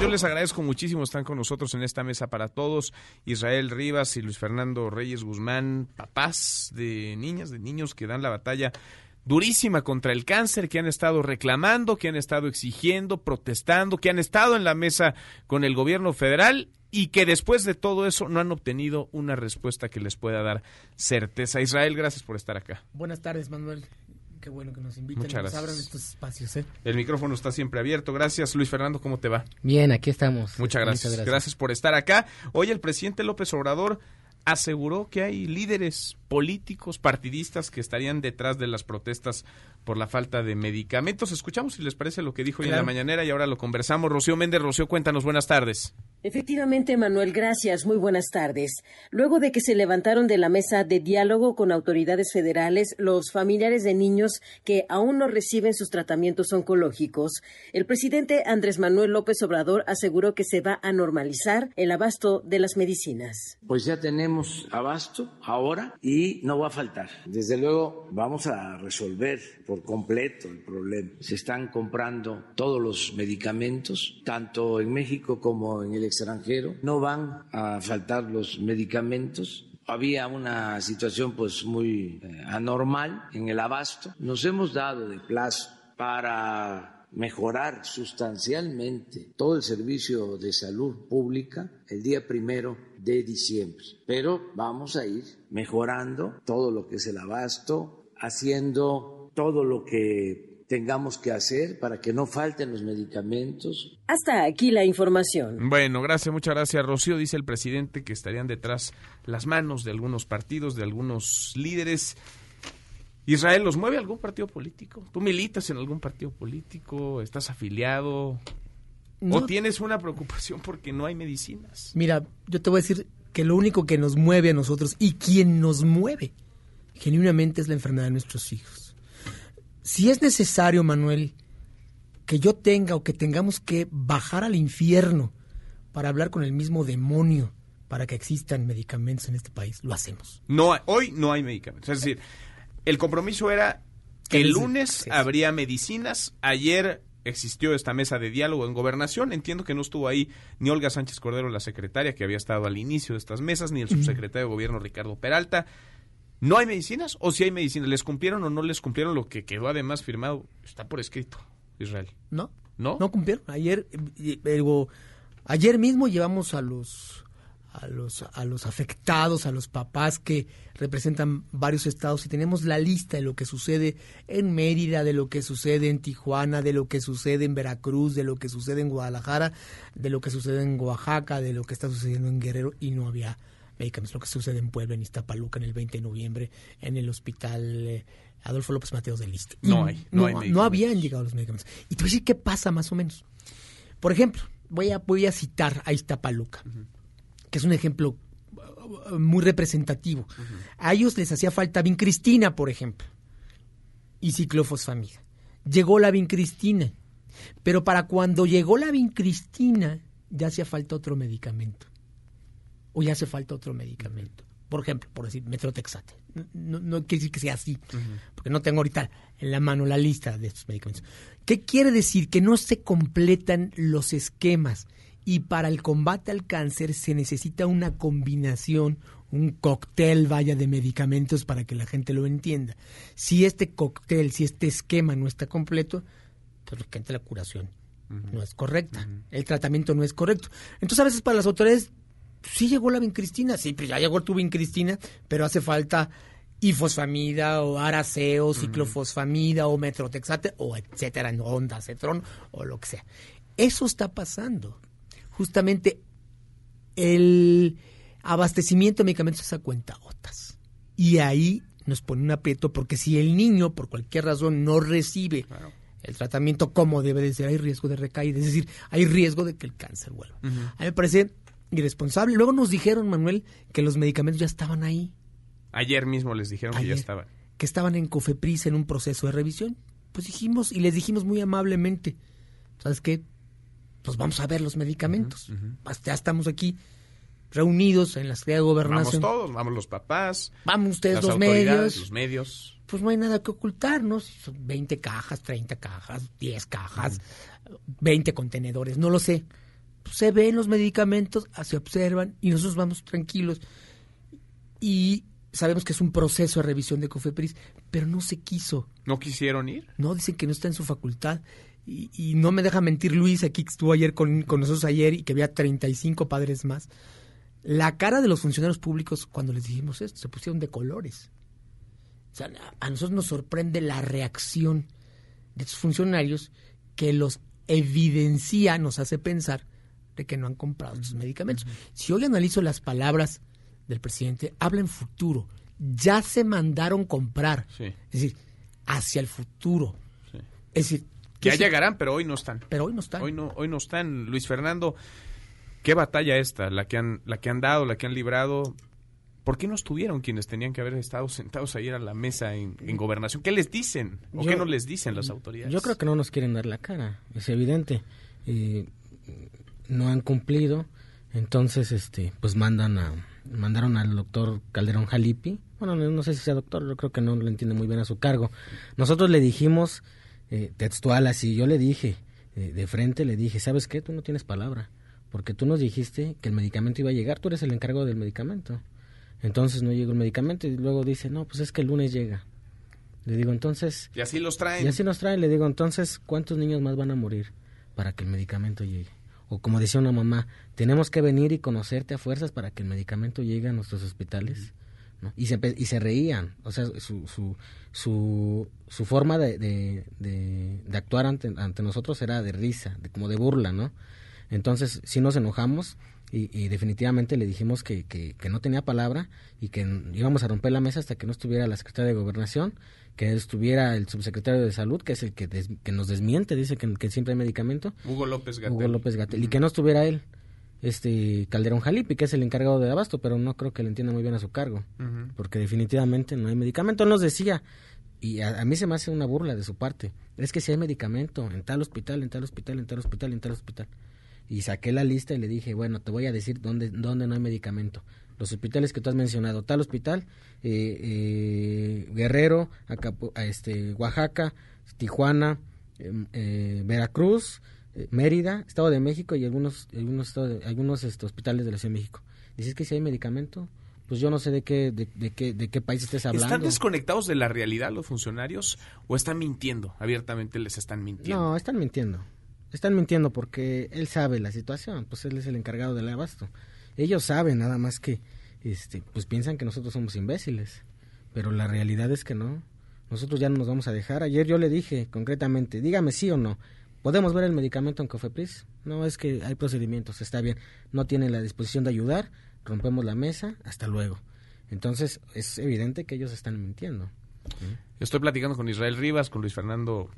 Yo les agradezco muchísimo, están con nosotros en esta mesa para todos. Israel Rivas y Luis Fernando Reyes Guzmán, papás de niñas, de niños que dan la batalla durísima contra el cáncer, que han estado reclamando, que han estado exigiendo, protestando, que han estado en la mesa con el gobierno federal y que después de todo eso no han obtenido una respuesta que les pueda dar certeza. Israel, gracias por estar acá. Buenas tardes, Manuel. Qué bueno que nos inviten Muchas nos gracias. abran estos espacios. ¿eh? El micrófono está siempre abierto. Gracias, Luis Fernando. ¿Cómo te va? Bien, aquí estamos. Muchas gracias. gracias. por estar acá. Hoy el presidente López Obrador aseguró que hay líderes políticos, partidistas que estarían detrás de las protestas por la falta de medicamentos. Escuchamos si les parece lo que dijo hoy en la mañanera y ahora lo conversamos. Rocío Méndez, Rocío, cuéntanos, buenas tardes. Efectivamente, Manuel, gracias. Muy buenas tardes. Luego de que se levantaron de la mesa de diálogo con autoridades federales los familiares de niños que aún no reciben sus tratamientos oncológicos, el presidente Andrés Manuel López Obrador aseguró que se va a normalizar el abasto de las medicinas. Pues ya tenemos abasto ahora y no va a faltar. Desde luego vamos a resolver por completo el problema. Se están comprando todos los medicamentos, tanto en México como en el extranjero. No van a faltar los medicamentos. Había una situación pues muy eh, anormal en el abasto. Nos hemos dado de plazo para mejorar sustancialmente todo el servicio de salud pública el día primero de diciembre. Pero vamos a ir mejorando todo lo que es el abasto, haciendo todo lo que tengamos que hacer para que no falten los medicamentos. Hasta aquí la información. Bueno, gracias, muchas gracias, Rocío. Dice el presidente que estarían detrás las manos de algunos partidos, de algunos líderes. Israel, ¿los mueve algún partido político? ¿Tú militas en algún partido político? ¿Estás afiliado? No. ¿O tienes una preocupación porque no hay medicinas? Mira, yo te voy a decir que lo único que nos mueve a nosotros y quien nos mueve genuinamente es la enfermedad de nuestros hijos. Si es necesario, Manuel, que yo tenga o que tengamos que bajar al infierno para hablar con el mismo demonio para que existan medicamentos en este país, lo hacemos. No, hoy no hay medicamentos. Es decir, el compromiso era que el Es- lunes sí. habría medicinas. Ayer existió esta mesa de diálogo en gobernación. Entiendo que no estuvo ahí ni Olga Sánchez Cordero, la secretaria, que había estado al inicio de estas mesas, ni el subsecretario de gobierno Ricardo Peralta. ¿No hay medicinas? ¿O si hay medicinas? ¿Les cumplieron o no les cumplieron lo que quedó además firmado? Está por escrito, Israel. ¿No? ¿No? No cumplieron. Ayer, digo, ayer mismo llevamos a los a los a los afectados, a los papás que representan varios estados y tenemos la lista de lo que sucede en Mérida, de lo que sucede en Tijuana, de lo que sucede en Veracruz, de lo que sucede en Guadalajara, de lo que sucede en Oaxaca, de lo que está sucediendo en Guerrero y no había medicamentos, lo que sucede en Puebla, en Iztapaluca, en el 20 de noviembre, en el hospital eh, Adolfo López Mateos del Liste. No hay, no hay no habían llegado los medicamentos. Y te voy a decir qué pasa más o menos. Por ejemplo, voy a, voy a citar a Iztapaluca, que es un ejemplo uh, muy representativo. A ellos les hacía falta vincristina, por ejemplo, y ciclofosfamida. Llegó la vincristina, pero para cuando llegó la vincristina ya hacía falta otro medicamento. O ya hace falta otro medicamento. Por ejemplo, por decir, metrotexate. No, no quiere decir que sea así, porque no tengo ahorita en la mano la lista de estos medicamentos. ¿Qué quiere decir? Que no se completan los esquemas y para el combate al cáncer se necesita una combinación, un cóctel, vaya, de medicamentos para que la gente lo entienda. Si este cóctel, si este esquema no está completo, pues lógicamente la curación no es correcta, el tratamiento no es correcto. Entonces a veces para las autoridades sí llegó la vincristina, sí, pues ya llegó tu vincristina, pero hace falta ifosfamida o araceo, ciclofosfamida o metrotexate o etcétera, no, ondacetrón o lo que sea. Eso está pasando. Justamente el abastecimiento de medicamentos es a cuenta gotas. Y ahí nos pone un aprieto porque si el niño por cualquier razón no recibe el tratamiento como debe de ser, hay riesgo de recaída, es decir, hay riesgo de que el cáncer vuelva. A mí me parece irresponsable. Luego nos dijeron, Manuel, que los medicamentos ya estaban ahí, Ayer mismo les dijeron que ya estaban. que estaban en Cofepris en un proceso de revisión. Pues dijimos, y les dijimos muy amablemente, ¿sabes qué? Pues vamos a ver los medicamentos. Hasta Ya estamos aquí reunidos en la Secretaría de Vamos Gobernación. todos, vamos los papás, Vamos ustedes las los medios. los medios. pues no hay nada que ocultar, ¿no? Si son 20 cajas, 30 cajas, 10 cajas, 20 contenedores, no lo sé. Se ven los medicamentos, se observan y nosotros vamos tranquilos. Y sabemos que es un proceso de revisión de Cofepris, pero no se quiso. ¿No quisieron ir? No, dicen que no está en su facultad. Y, no me deja mentir Luis, aquí que estuvo ayer con, con nosotros ayer y que había 35 padres más. La cara de los funcionarios públicos cuando les dijimos esto, se pusieron de colores. O sea, a nosotros nos sorprende la reacción de estos funcionarios que los evidencia, nos hace pensar de que no han comprado sus medicamentos. Si hoy analizo las palabras del presidente, habla en futuro. Ya se mandaron comprar. Es decir, hacia el futuro. Es decir, ya llegarán, pero hoy no están. Pero hoy no están. Hoy no, hoy no están. Luis Fernando, ¿qué batalla esta? La que han, la que han dado, la que han librado. ¿Por qué no estuvieron quienes tenían que haber estado sentados ayer a la mesa en, gobernación? ¿Qué les dicen? ¿O qué no les dicen las autoridades? Yo creo que no nos quieren dar la cara, es evidente. No han cumplido, entonces este pues mandan a mandaron al doctor Calderón Jalipi. Bueno, no, sé si sea doctor, yo creo que no lo entiende muy bien a su cargo. Nosotros le dijimos eh, textual así. Yo le dije, eh, de frente le dije, ¿sabes qué? Tú no tienes palabra, porque tú nos dijiste que el medicamento iba a llegar, tú eres el encargado del medicamento. Entonces no llegó el medicamento y luego dice, no, pues es que el lunes llega. Le digo, entonces... Y así los traen. Y así nos traen. Le digo, entonces, ¿cuántos niños más van a morir para que el medicamento llegue? O como decía una mamá, tenemos que venir y conocerte a fuerzas para que el medicamento llegue a nuestros hospitales. Y, se, y se reían, o sea, su, su, su, su forma de, de, de, actuar ante, ante, nosotros era de risa, de, como de burla, ¿no? Entonces, sí nos enojamos y, y definitivamente le dijimos que, que, que, no tenía palabra y que íbamos a romper la mesa hasta que no estuviera la secretaria de Gobernación, que estuviera el subsecretario de Salud, que es el que, que nos desmiente, dice que, que, siempre hay medicamento. Hugo López Gatel. Hugo López Gatel. Y que no estuviera él este Calderón Jalipi, que es el encargado de abasto, pero no creo que le entienda muy bien a su cargo, porque definitivamente no hay medicamento. Él nos decía, y a, mí se me hace una burla de su parte, es que si hay medicamento en tal hospital, en tal hospital, en tal hospital, en tal hospital. Y saqué la lista y le dije, bueno, te voy a decir dónde, dónde no hay medicamento. Los hospitales que tú has mencionado, tal hospital, eh, eh, Guerrero, este, Oaxaca, Tijuana, em, eh, Veracruz, eh, Mérida, Estado de México y algunos algunos algunos este, hospitales de la Ciudad de México. Dices que si hay medicamento, pues yo no sé de qué de, qué de qué país estés hablando. ¿Están desconectados de la realidad los funcionarios o están mintiendo? Abiertamente les están mintiendo. No, están mintiendo. Están mintiendo porque él sabe la situación, pues él es el encargado del abasto. Ellos saben nada más que este pues piensan que nosotros somos imbéciles, pero la realidad es que no. Nosotros ya no nos vamos a dejar. Ayer yo le dije concretamente, dígame sí o no ¿Podemos ver el medicamento en Cofepris? No, es que hay procedimientos, está bien. No tiene la disposición de ayudar, rompemos la mesa, hasta luego. Entonces, es evidente que ellos están mintiendo. Estoy platicando con Israel Rivas, con Luis Fernando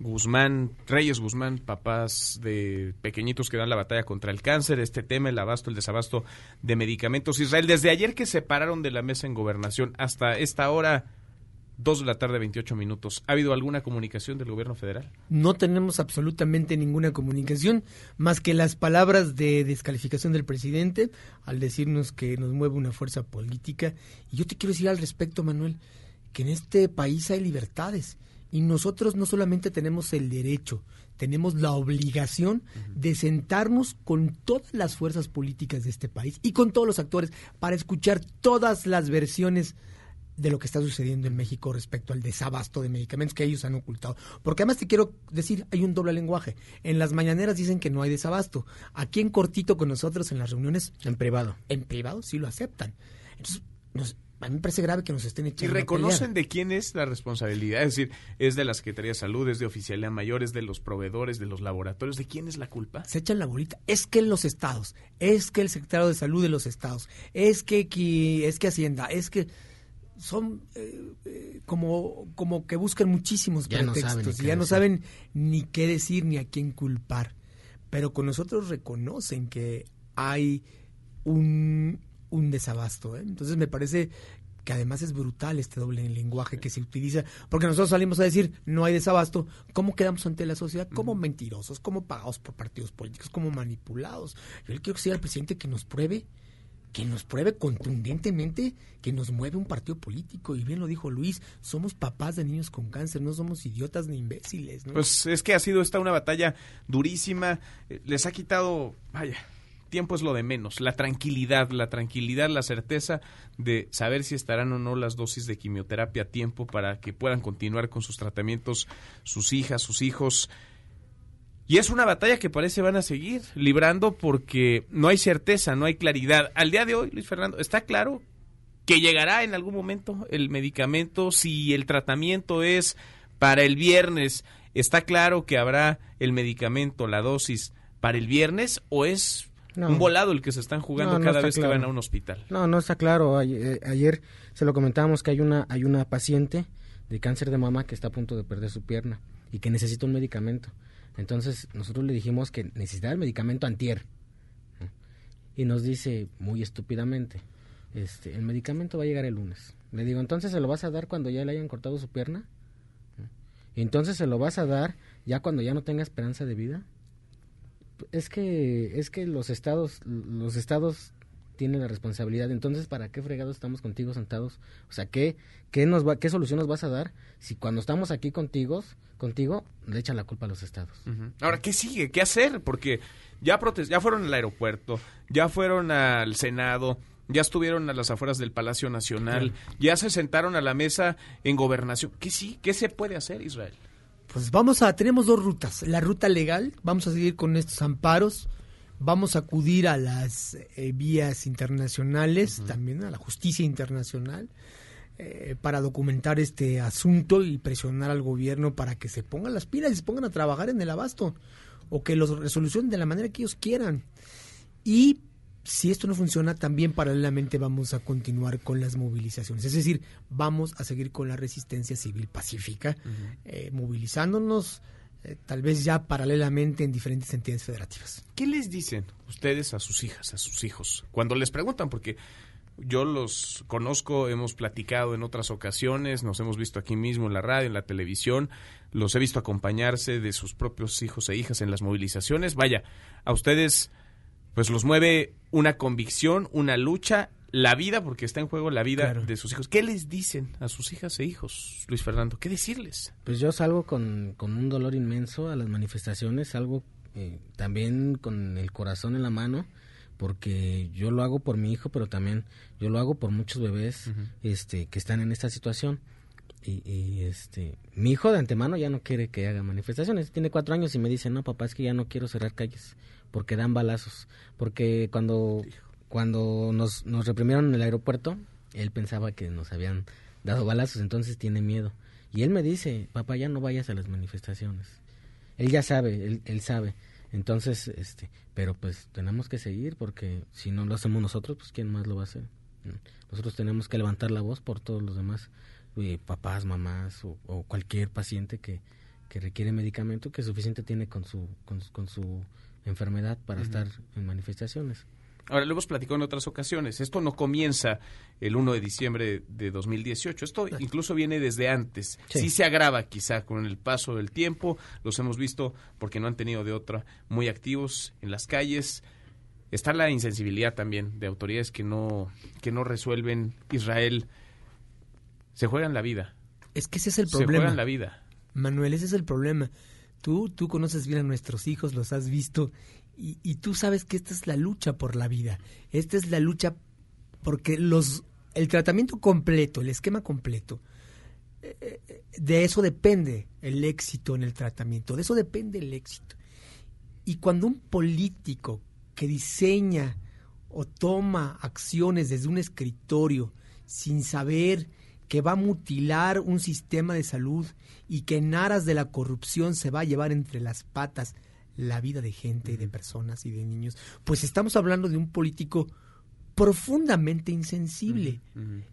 Guzmán, Reyes Guzmán, papás de pequeñitos que dan la batalla contra el cáncer, este tema, el abasto, el desabasto de medicamentos. Israel, desde ayer que se pararon de la mesa en gobernación hasta esta hora, Dos de la tarde, 28 minutos. ¿Ha habido alguna comunicación del gobierno federal? No tenemos absolutamente ninguna comunicación, más que las palabras de descalificación del presidente al decirnos que nos mueve una fuerza política. Y yo te quiero decir al respecto, Manuel, que en este país hay libertades. Y nosotros no solamente tenemos el derecho, tenemos la obligación de sentarnos con todas las fuerzas políticas de este país y con todos los actores para escuchar todas las versiones de lo que está sucediendo en México respecto al desabasto de medicamentos que ellos han ocultado. Porque además te quiero decir, hay un doble lenguaje. En las mañaneras dicen que no hay desabasto. Aquí en cortito con nosotros en las reuniones... En privado. En privado sí lo aceptan. Entonces, a mí me parece grave que nos estén echando. ¿Y reconocen de quién es la responsabilidad? Es decir, ¿es de la Secretaría de Salud, es de Oficialidad Mayor, es de los proveedores, de los laboratorios? ¿De quién es la culpa? Se echan la bolita. Es que los estados, es que el secretario de Salud de los estados, es que, es que Hacienda, es que son eh, eh, como, como que buscan muchísimos pretextos y ya no saben ni qué decir ni a quién culpar. Pero con nosotros reconocen que hay un, un desabasto. ¿eh? Entonces me parece que además es brutal este doble lenguaje que se utiliza, porque nosotros salimos a decir no hay desabasto, ¿cómo quedamos ante la sociedad? Como mentirosos, como pagados por partidos políticos, como manipulados. Yo le quiero decir al presidente que nos pruebe que nos pruebe contundentemente que nos mueve un partido político. Y bien lo dijo Luis, somos papás de niños con cáncer, no somos idiotas ni imbéciles. Pues es que ha sido esta una batalla durísima, eh, les ha quitado, vaya, tiempo es lo de menos, la tranquilidad, la tranquilidad, la certeza de saber si estarán o no las dosis de quimioterapia a tiempo para que puedan continuar con sus tratamientos sus hijas, sus hijos. Y es una batalla que parece van a seguir librando porque no hay certeza, no hay claridad. Al día de hoy, Luis Fernando, está claro que llegará en algún momento el medicamento, si el tratamiento es para el viernes, está claro que habrá el medicamento, la dosis para el viernes o es un volado el que se están jugando cada vez que van a un hospital. No, no está claro. Eh, ayer, se lo comentábamos que hay una, hay una paciente de cáncer de mama que está a punto de perder su pierna y que necesita un medicamento. Entonces nosotros le dijimos que necesitaba el medicamento antier. Y nos dice muy estúpidamente, este, el medicamento va a llegar el lunes. Le digo, entonces se lo vas a dar cuando ya le hayan cortado su pierna. Y entonces se lo vas a dar ya cuando ya no tenga esperanza de vida es que es que los estados los estados tienen la responsabilidad. Entonces, ¿para qué fregados estamos contigo sentados? O sea, ¿qué, qué, nos va, qué solución nos vas a dar si cuando estamos aquí contigo, contigo le echan la culpa a los estados? Ahora, ¿qué sigue? ¿Qué hacer? Porque ya, ya fueron al aeropuerto, ya fueron al Senado, ya estuvieron a las afueras del Palacio Nacional, ya se sentaron a la mesa en gobernación. ¿Qué sí? ¿Qué se puede hacer, Israel? Pues vamos a, tenemos dos rutas. La ruta legal, vamos a seguir con estos amparos, vamos a acudir a las eh, vías internacionales, también a la justicia internacional, eh, para documentar este asunto y presionar al gobierno para que se pongan las pilas y se pongan a trabajar en el abasto, o que los resolucionen de la manera que ellos quieran. Y si esto no funciona, también paralelamente vamos a continuar con las movilizaciones. Es decir, vamos a seguir con la resistencia civil pacífica, eh, movilizándonos eh, tal vez ya paralelamente en diferentes entidades federativas. ¿Qué les dicen ustedes a sus hijas, a sus hijos, cuando les preguntan? Porque yo los conozco, hemos platicado en otras ocasiones, nos hemos visto aquí mismo en la radio, en la televisión, los he visto acompañarse de sus propios hijos e hijas en las movilizaciones. Vaya, a ustedes pues los mueve una convicción, una lucha, la vida, porque está en juego la vida de sus hijos. ¿Qué les dicen a sus hijas e hijos, Luis Fernando? ¿Qué decirles? Pues yo salgo con, un dolor inmenso a las manifestaciones, salgo eh, también con el corazón en la mano, porque yo lo hago por mi hijo, pero también yo lo hago por muchos bebés este, que están en esta situación. Y, y, este mi hijo de antemano ya no quiere que haga manifestaciones tiene cuatro años y me dice no papá es que ya no quiero cerrar calles porque dan balazos. Porque cuando, cuando nos, nos reprimieron en el aeropuerto, él pensaba que nos habían dado balazos, entonces tiene miedo. Y él me dice, papá, ya no vayas a las manifestaciones. Él ya sabe, él, él sabe. Entonces, este, pero pues tenemos que seguir porque si no lo hacemos nosotros, pues quién más lo va a hacer. Nosotros tenemos que levantar la voz por todos los demás, eh, papás, mamás o, o, cualquier paciente que, que requiere medicamento que suficiente tiene con su, con, con su enfermedad para estar en manifestaciones. Ahora, lo hemos platicado en otras ocasiones. Esto no comienza el 1 de diciembre de 2018. Esto incluso viene desde antes. Sí. se agrava quizá con el paso del tiempo. Los hemos visto porque no han tenido de otra muy activos en las calles. Está la insensibilidad también de autoridades que no, que no resuelven. Israel se juegan la vida. Es que ese es el problema. Se juegan la vida. Manuel, ese es el problema. Tú, tú conoces bien a nuestros hijos, los has visto, y, tú sabes que esta es la lucha por la vida. Esta es la lucha porque los, el tratamiento completo, el esquema completo, eh, de eso depende el éxito en el tratamiento, de eso depende el éxito. Y cuando un político que diseña o toma acciones desde un escritorio sin saber que va a mutilar un sistema de salud y que en aras de la corrupción se va a llevar entre las patas la vida de gente y de personas y de niños, pues estamos hablando de un político profundamente insensible,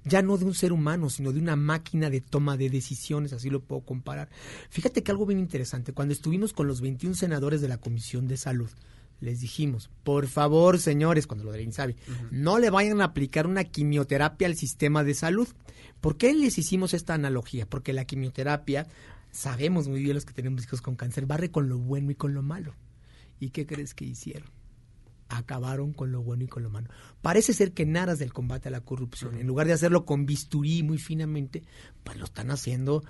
ya no de un ser humano, sino de una máquina de toma de decisiones, así lo puedo comparar. Fíjate que algo bien interesante, cuando estuvimos con los 21 senadores de la Comisión de Salud, les dijimos, por favor, señores, cuando lo de Insabi, no le vayan a aplicar una quimioterapia al sistema de salud. ¿Por qué les hicimos esta analogía? Porque la quimioterapia, sabemos muy bien los que tenemos hijos con cáncer, barre con lo bueno y con lo malo. ¿Y qué crees que hicieron? acabaron con lo bueno y con lo malo. Parece ser que naras del combate a la corrupción, en lugar de hacerlo con bisturí muy finamente, pues lo están haciendo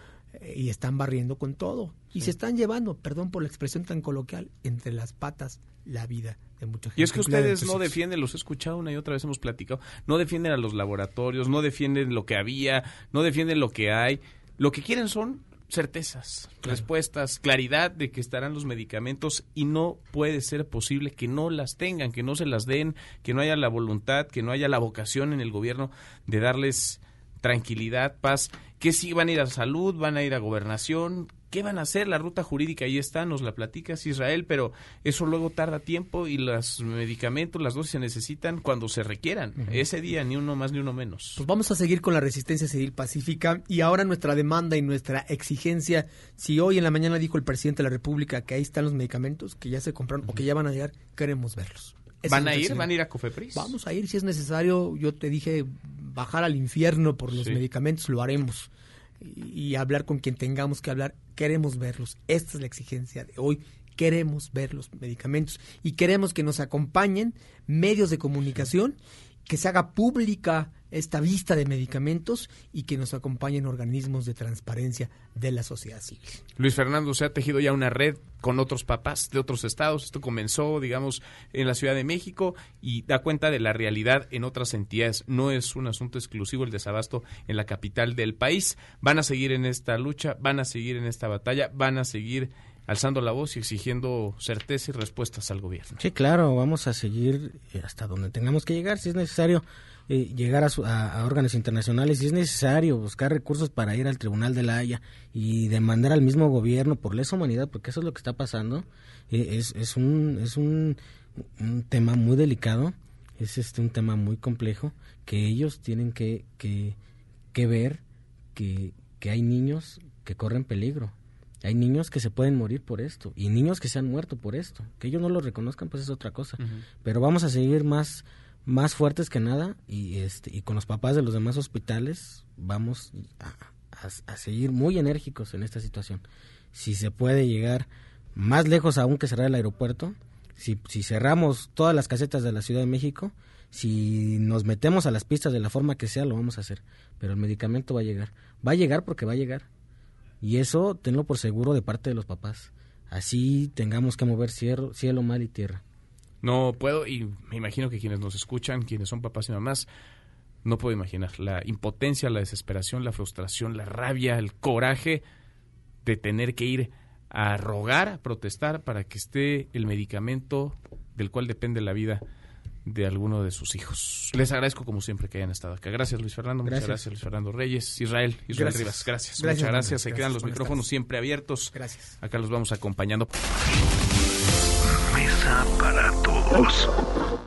y están barriendo con todo. Y se están llevando, perdón por la expresión tan coloquial, entre las patas la vida de mucha gente. Y es que ustedes no defienden, los he escuchado una y otra vez, hemos platicado, no defienden a los laboratorios, no defienden lo que había, no defienden lo que hay. Lo que quieren son certezas, respuestas, claridad de que estarán los medicamentos y no puede ser posible que no las tengan, que no se las den, que no haya la voluntad, que no haya la vocación en el gobierno de darles tranquilidad, paz, que si van a ir a salud, van a ir a gobernación, ¿Qué van a hacer? La ruta jurídica ahí está, nos la platicas Israel, pero eso luego tarda tiempo y los medicamentos, las dosis se necesitan cuando se requieran. Ese día ni uno más ni uno menos. Pues vamos a seguir con la resistencia civil pacífica y ahora nuestra demanda y nuestra exigencia, si hoy en la mañana dijo el presidente de la República que ahí están los medicamentos, que ya se compraron o que ya van a llegar, queremos verlos. ¿Van a ir? ¿Van a ir a Cofepris? Vamos a ir si es necesario. Yo te dije bajar al infierno por los medicamentos, lo haremos y hablar con quien tengamos que hablar. Queremos verlos. Esta es la exigencia de hoy. Queremos ver los medicamentos y queremos que nos acompañen medios de comunicación, que se haga pública esta vista de medicamentos y que nos acompañen organismos de transparencia de la sociedad civil. Luis Fernando, se ha tejido ya una red con otros papás de otros estados. Esto comenzó, digamos, en la Ciudad de México y da cuenta de la realidad en otras entidades. No es un asunto exclusivo el desabasto en la capital del país. Van a seguir en esta lucha, van a seguir en esta batalla, van a seguir alzando la voz y exigiendo certeza y respuestas al gobierno. Sí, claro, vamos a seguir hasta donde tengamos que llegar, si es necesario eh, llegar a, órganos internacionales, si es necesario buscar recursos para ir al Tribunal de la Haya y demandar al mismo gobierno por lesa humanidad, porque eso es lo que está pasando. Eh, es, un, es un, tema muy delicado, es este un tema muy complejo, que ellos tienen que, que, que ver que, que hay niños que corren peligro. Hay niños que se pueden morir por esto y niños que se han muerto por esto. Que ellos no lo reconozcan, pues es otra cosa. Pero vamos a seguir más más fuertes que nada y este y con los papás de los demás hospitales vamos a, seguir muy enérgicos en esta situación. Si se puede llegar más lejos aún que cerrar el aeropuerto, si, si cerramos todas las casetas de la Ciudad de México, si nos metemos a las pistas de la forma que sea, lo vamos a hacer. Pero el medicamento va a llegar. Va a llegar porque va a llegar. Y eso tenlo por seguro de parte de los papás. Así tengamos que mover cielo, cielo mal y tierra. No puedo, y me imagino que quienes nos escuchan, quienes son papás y mamás, no puedo imaginar la impotencia, la desesperación, la frustración, la rabia, el coraje de tener que ir a rogar, a protestar para que esté el medicamento del cual depende la vida de alguno de sus hijos. Les agradezco como siempre que hayan estado acá. Gracias Luis Fernando, muchas gracias Luis Fernando Reyes, Israel, Israel Rivas, gracias. Muchas gracias, se quedan los micrófonos siempre abiertos. Gracias. Acá los vamos acompañando para todos.